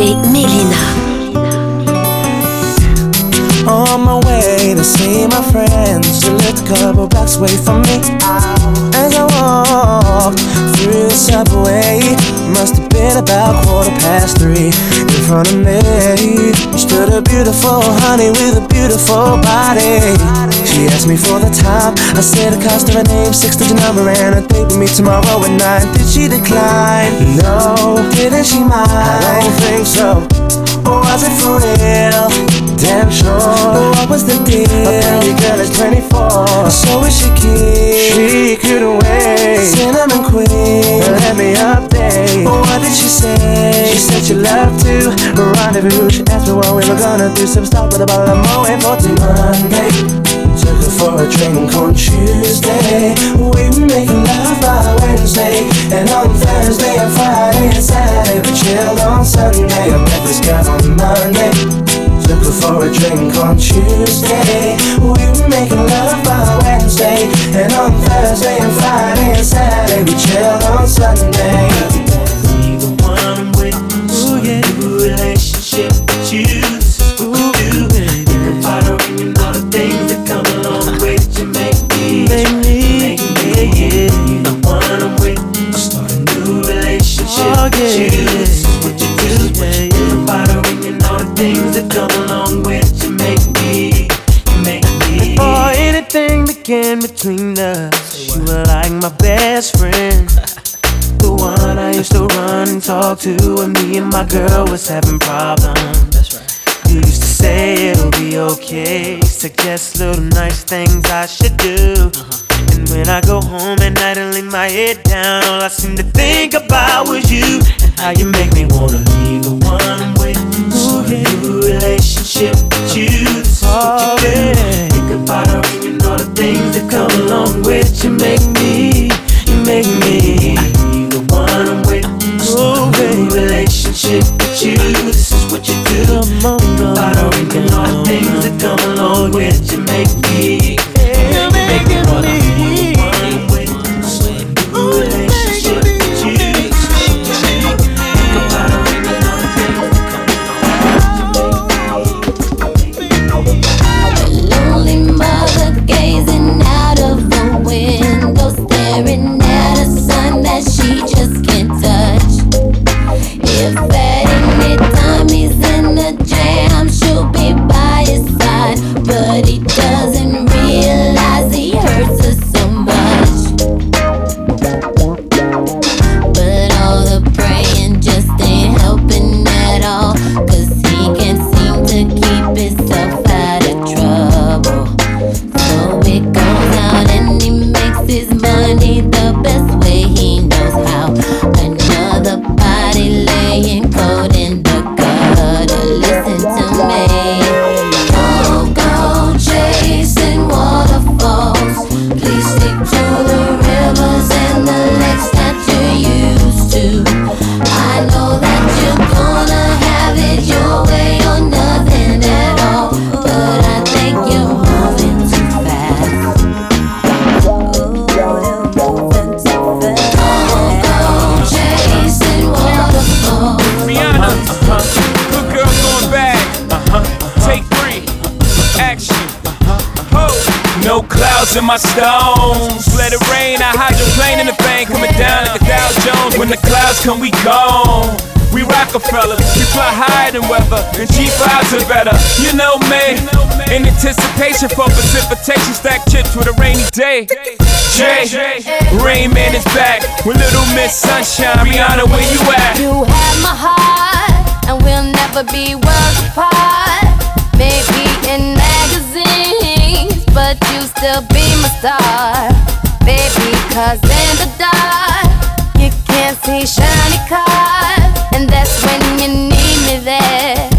DJ Melyna. On my way to see my friends, you lived a couple blocks away from me. I walked through the subway, must have been about quarter past three. In front of me stood a beautiful honey with a beautiful body. She asked me for the time. I said the cost of her name, six digit number, and a date with me tomorrow at nine. Did she decline? No. Didn't she mind? I don't think so. Or was it for real? Damn sure. Oh, what was the deal? Apparently, girl is 24. So is she keen? She couldn't wait. Cinnamon queen. Let me update. Oh, what did she say? She said she loved to rendezvous. She asked me what we were gonna do. Some stop with a bottle of Moet for Monday. Took her for a drink on Tuesday. We were making love by Wednesday. And on Thursday and Friday and Saturday, we chilled on Sunday. I met this girl on Monday. Took her for a drink on Tuesday. We were making love by Wednesday. And on Thursday and Friday and Saturday, we chilled on Sunday. To when me and my girl was having problems. That's right. You used to say it'll be okay, suggest little nice things I should do. Uh-huh. And when I go home at night and lay my head down, all I seem to think about was you and how you make me wanna be the one I'm with. Start a new relationship with you. This is what you do. Think about her and all the things that come along with you. Make me, you make me. You. This is what you do. Think about her and all the things that come along with you. Make me, make me wanna No in my stones. Let it rain. I hydroplane in the bank. Coming down like the Dow Jones. When the clouds come, we gone. We Roc-A-Fella, we fly higher than weather, and G5s are better. You know me, in anticipation for precipitation, stack chips with a rainy day. Jay, Rain Man is back with Little Miss Sunshine. Rihanna, where you at? You have my heart, and we'll never be worlds apart. Maybe in magazines, but you still be my star. Baby, cause in the dark, you can't see shiny cars. And that's when you need me there.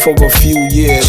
For a few years,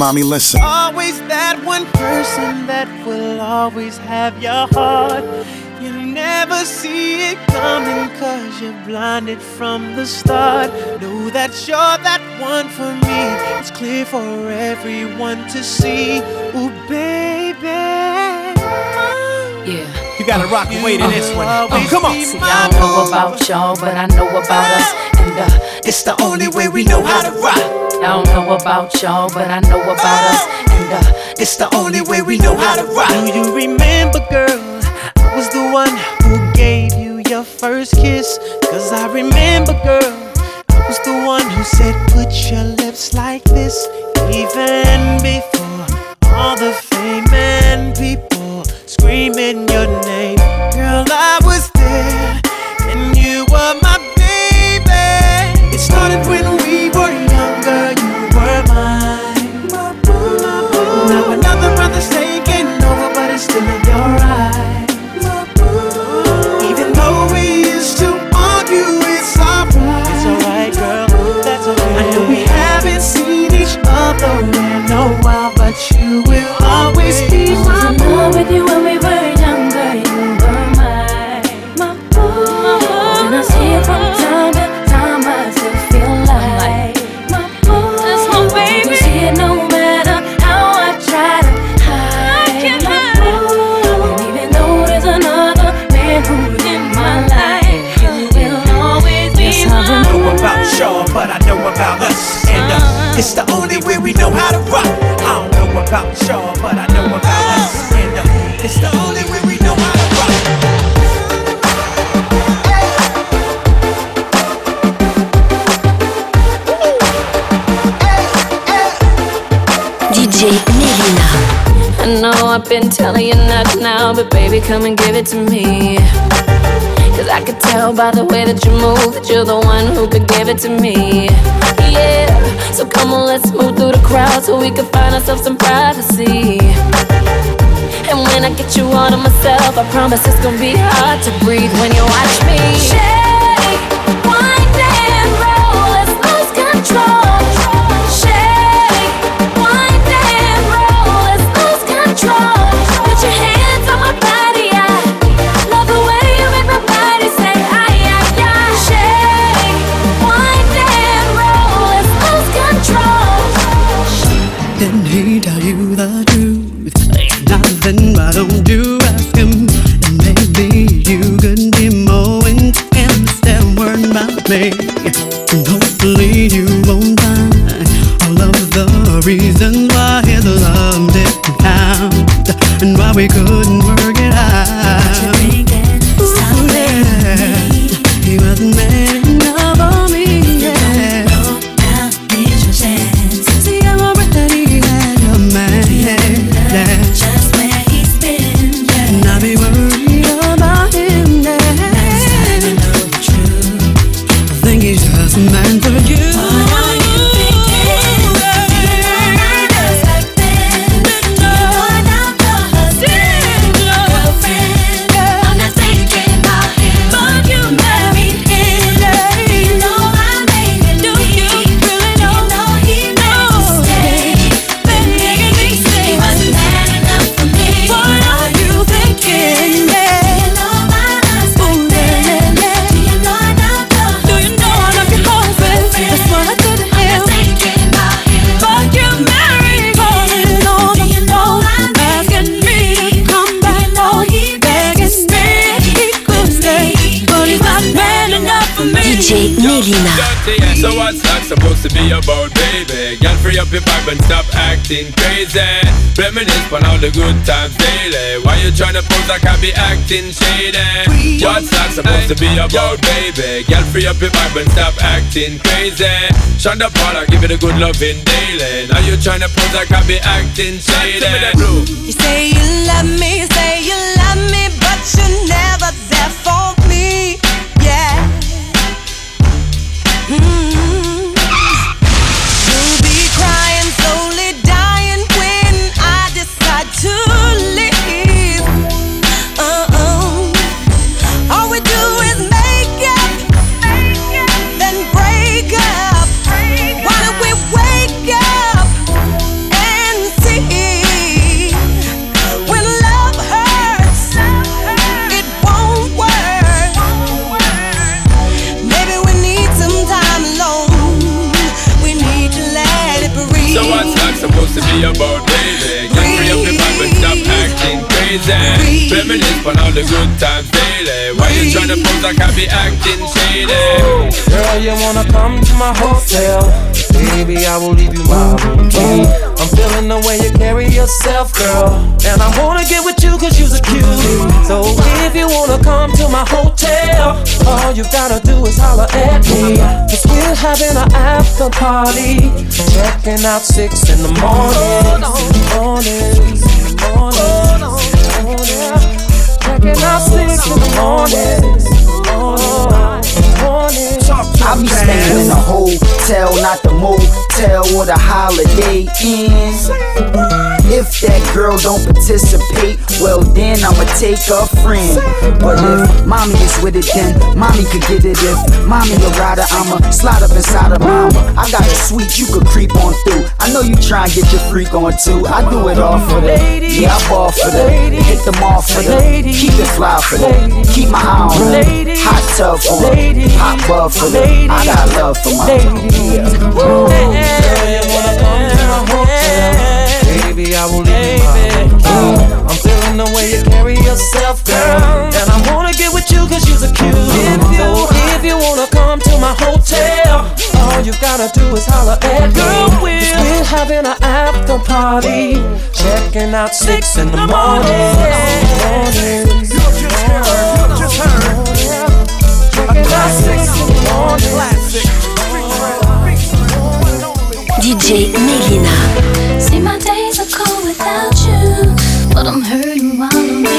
mommy, listen. Always that one person that will always have your heart. You never see it coming cause you're blinded from the start. Know that you're that one for me. It's clear for everyone to see. Ooh, baby. Yeah. You gotta rock away to this one. Oh, come on. See, I don't know about y'all, but I know about us. And uh, It's the only way we know how to rock. I don't know about y'all, but I know about us. And uh, It's the only way we know how to rock. Do you remember, girl? I was the one who gave you your first kiss. Cause I remember, girl. I was the one who said, put your lips like this. Even before all the fame and people screaming your name. Girl, I was there. And you were my baby. It started when come and give it to me. Cause I could tell by the way that you move that you're the one who could give it to me. Yeah, so come on, let's move through the crowd so we can find ourselves some privacy. And when I get you all to myself, I promise it's gonna be hard to breathe when you watch me. We couldn't acting crazy. Reminisce on all the good times daily. Why you tryna pose like I be acting shady? What's that supposed to be about, baby? Girl, free up your vibe and stop acting crazy. Shonda Paula, give it a good loving daily. Now you tryna pose like I be acting shady. You say you love me, say you love me, but you're never acting. Reminisce on all the good times daily. Why you tryna pose like I be acting shady? Girl, you wanna come to my hotel? Baby, I will leave you my room key. I'm feeling the way you carry yourself, girl. And I wanna get with you cause you're a cutie. So if you wanna come to my hotel, all you gotta do is holler at me. Cause we're having an after party. Checking out six in the morning. Morning, morning, morning. Checking out six in the morning. I be staying in a hotel, not the motel or the holiday inn. If that girl don't participate, well then I'ma take a friend. But if mommy is with it, then mommy could get it. If mommy a rider, I'ma slide up inside of mama. I got a suite you could creep on through. I know you try and get your freak on too. I do it all for the yeah, I ball for the hit them off for the keep it fly for the keep my eye on the hot tub for the hot bub for the I got love for my yeah. Baby, I will leave you my I'm feeling the way you carry yourself, girl. And I wanna get with you cause you're a cute. So if you wanna come to my hotel, all you gotta do is holler at girl. We're, we're having an after party. Checking out six in the morning. morning. Checking out six in the morning. DJ Melyna. See, my days are cold without you, but I'm hurting while I'm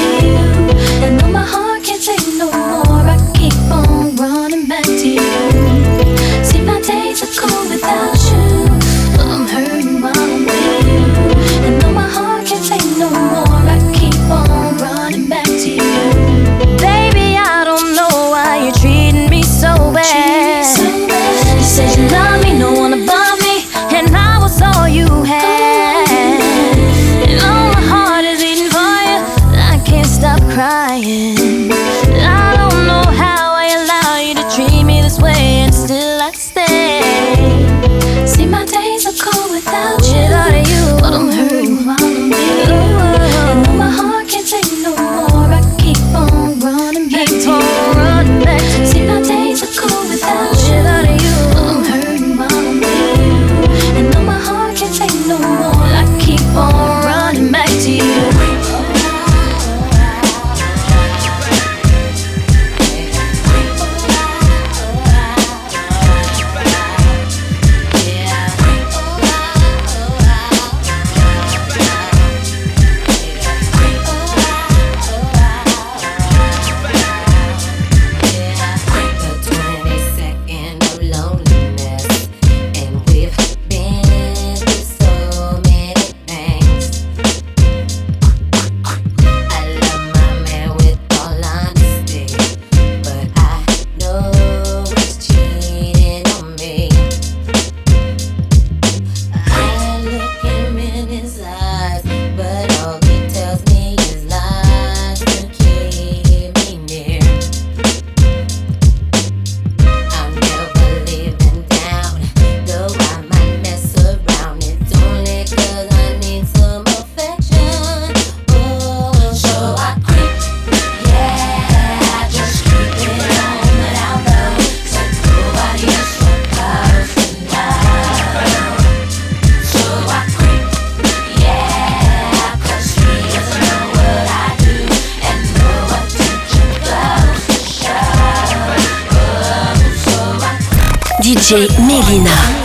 Melyna.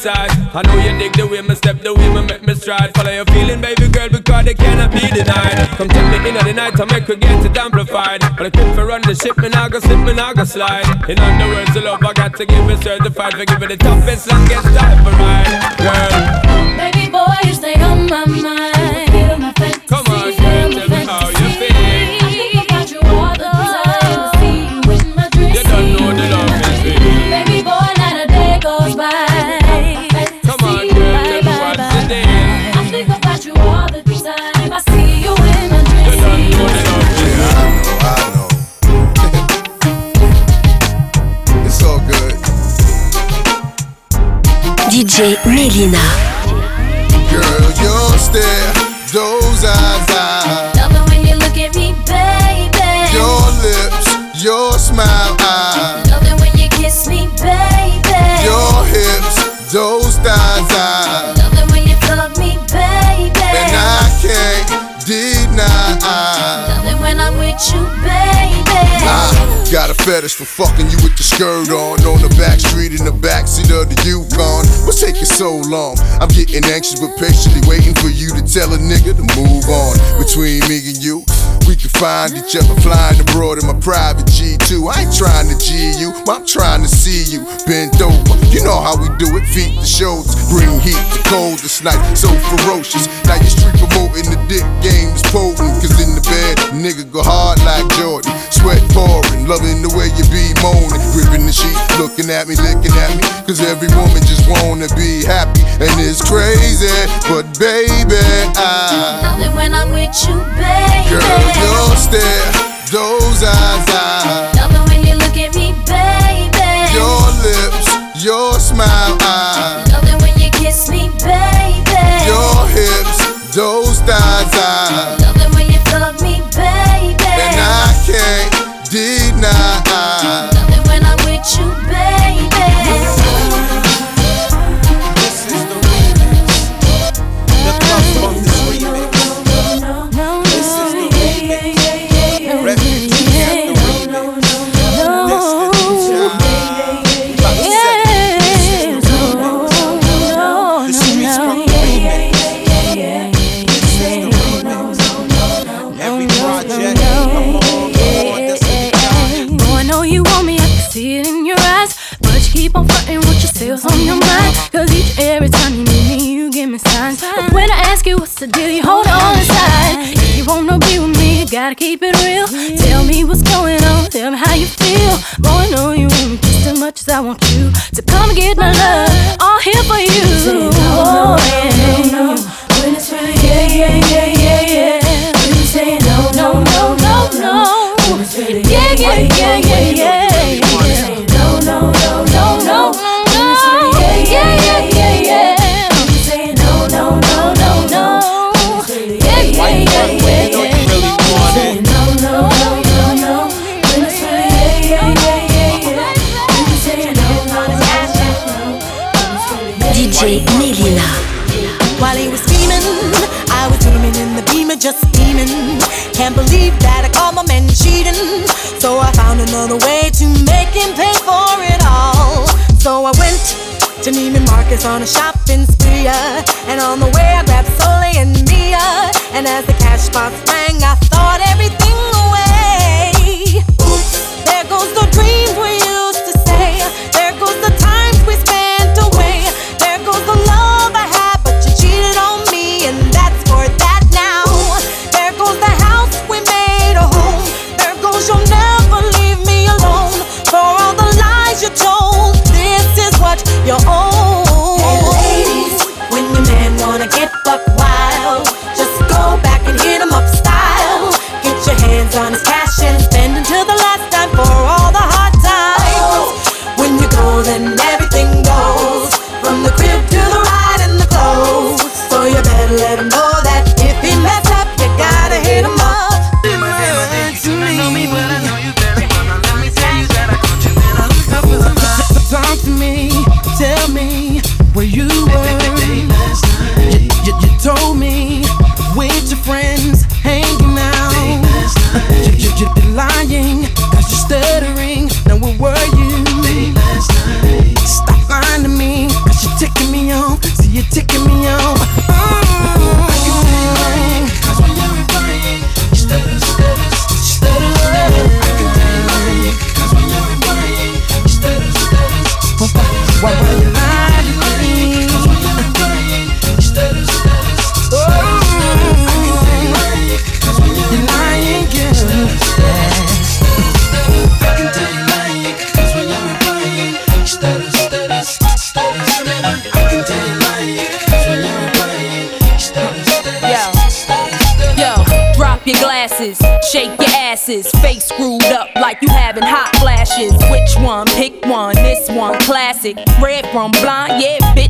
Fantasize. I know you dig the way me step, the way me make me stride. Follow your feeling, baby girl, because they cannot be denied. Come take me in the night, I make her get it amplified. But I quit for run the ship, and I go slip, and I go slide. In other words, the love I got to give it certified for give it the toughest, longest time for ride. Girl, Baby boy, you stay on my mind. DJ Melyna. Girl, your stare, those eyes, I, Love it when you look at me, baby. your lips, your smile, I, Love it when you kiss me, baby. your hips, those thighs, I, Love it when you fuck me, baby. and I can't deny. I Love it when I'm with you, fetish for fucking you with the skirt on On the back street in the backseat of the Yukon What's taking so long? I'm getting anxious but patiently waiting for you to tell a nigga to move on Between me and you we can find each other flying abroad in my private G2. I ain't trying to G I'm trying to see you bent over. You know how we do it, feet to shoulders, bring heat to cold this night, so ferocious. Now your street promoting the dick game is potent, cause in the bed, nigga go hard like Jordan. Sweat pouring, loving the way you be moaning, gripping the sheet, looking at me, licking at me, cause every woman just wanna be happy, and it's crazy, but baby, I. Love it when I'm with you, baby. Girl, your stare, those eyes, I, DJ Melyna. While he was scheming, I was dreaming in the beamer, just steaming. Can't believe that I caught my man cheating. So I found another way to make him pay for it all. So I went to Neiman Marcus on a shopping spree. And on the way I grabbed Soleil and Mia. And as the cash box rang, I thought everything glasses, face screwed up like you having hot flashes. Which one? Pick one. This one, classic. Red from blind, yeah, bitch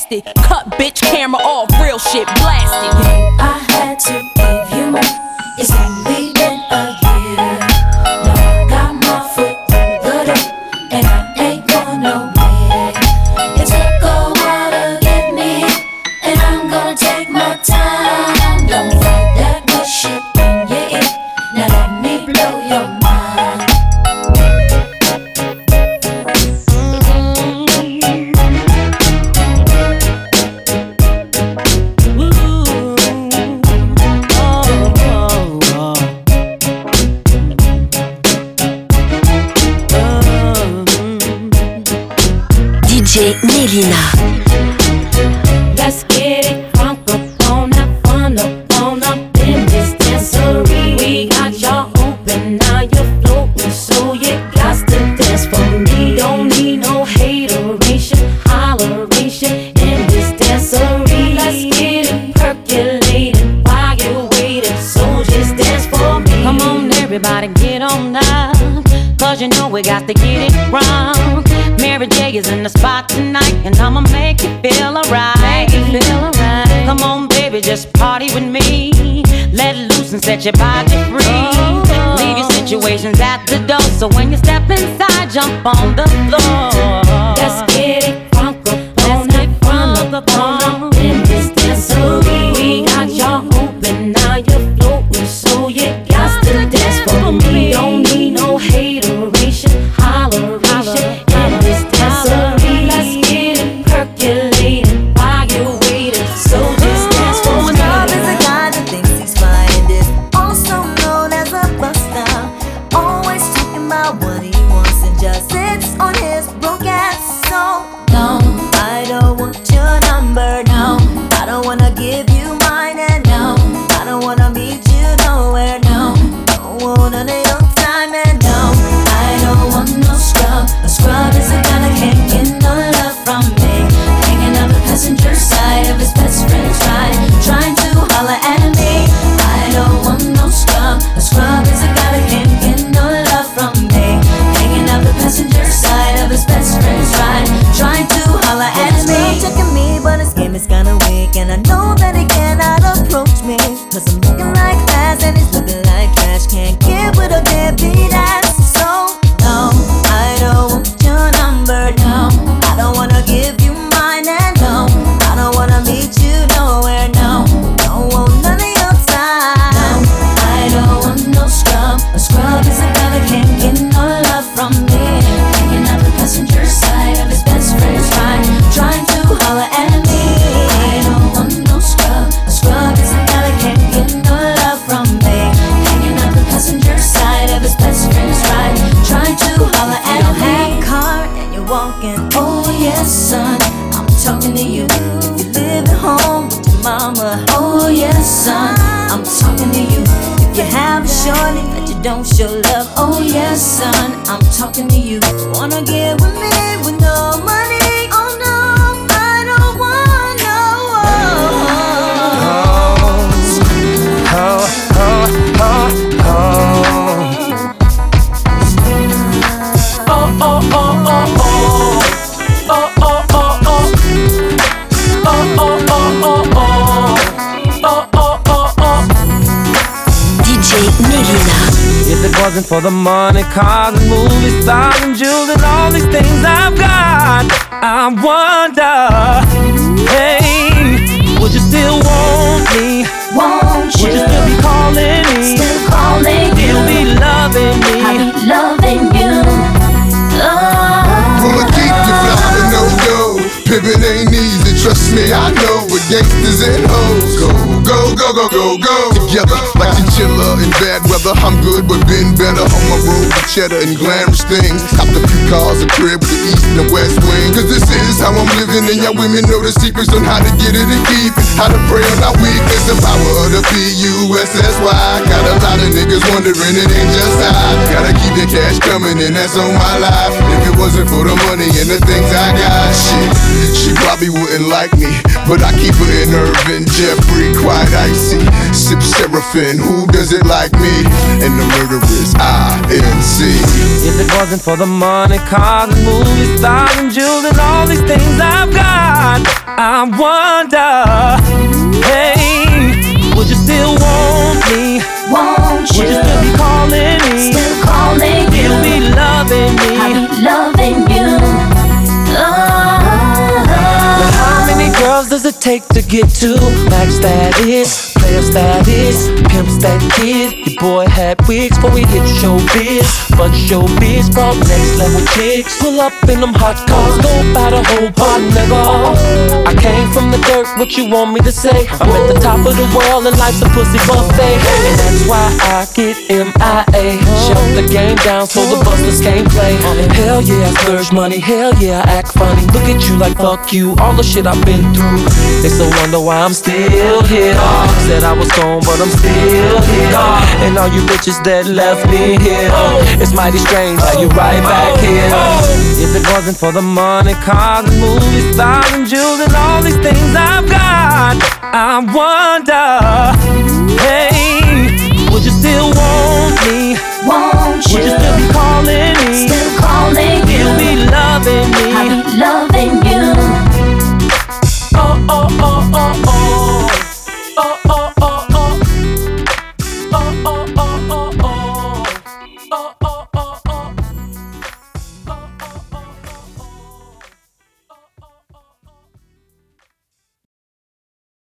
past it. Cut bitch camera off, real shit blasted. I had to give you my. Just party with me. Let loose and set your body free. Oh. Leave your situations at the door. So when you step inside, jump on the floor. For the money, cars and movies, stars and jewels and all these things I've got, I wonder, hey, would you still want me? Won't Would you still be calling me? Still calling me. you. Still be loving me? I be loving you. Full of keep you fly no go. Pimpin' ain't easy, trust me, I know. With gangsters and hoes, go, go, go, go, go, go. Together like chinchilla in bad weather. I'm good, but been better on my road with cheddar and glamorous things. Copped a few cars, a crib with the east and the west wing. Cause this is how I'm living, and y'all women know the secrets on how to get it and keep it. How to pray on our weakness, the power of the P-U-S-S-Y. Got a lot of niggas wondering it ain't just I. Gotta keep the cash coming, and that's on my life. If it wasn't for the money and the things I got, shit, she probably wouldn't like me. But I keep her in Irvin, Jeffrey, quite icy. Sip Seraphim, who does it like me? And the murder murderers, I-N-C. If it wasn't for the money, cars and movies, stars and jewels and all these things I've got, I wonder, hey, would you still want me? Won't Would you still be calling me? Still calling you. Still be loving me? I'll be loving you. How many girls does it take to get to max status? Player status, pimp that kid. Your boy had wigs before we hit showbiz. But showbiz brought next level chicks. Pull up in them hot cars, go by the whole pot, nigga. I came from the dirt, what you want me to say? I'm at the top of the world and life's a pussy buffet. down so the busters can't play. Hell yeah, I splurge money. Hell yeah, I act funny. Look at you like fuck you. All the shit I've been through. It's no wonder why I'm still here. Said I was gone, but I'm still here. And all you bitches that left me here. It's mighty strange how you right back here. If it wasn't for the money, cars, and movies, stars, and jewels, and all these things I've got, I wonder, hey, would you still want? Would you still be calling me? Still calling you. You'll be loving me. I'll be loving